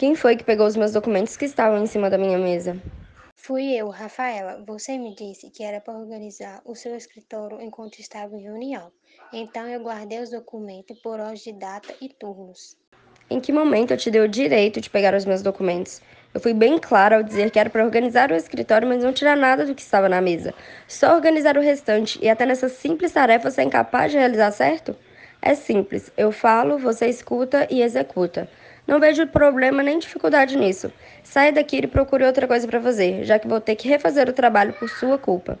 Quem foi que pegou os meus documentos que estavam em cima da minha mesa? Fui eu, Rafaela. Você me disse que era para organizar o seu escritório enquanto estava em reunião. Então eu guardei os documentos por ordem de data e turnos. Em que momento eu te dei o direito de pegar os meus documentos? Eu fui bem clara ao dizer que era para organizar o escritório, mas não tirar nada do que estava na mesa. Só organizar o restante, e até nessa simples tarefa você é incapaz de realizar certo? É simples. Eu falo, você escuta e executa. Não vejo problema nem dificuldade nisso. Saia daqui e procure outra coisa para fazer, já que vou ter que refazer o trabalho por sua culpa.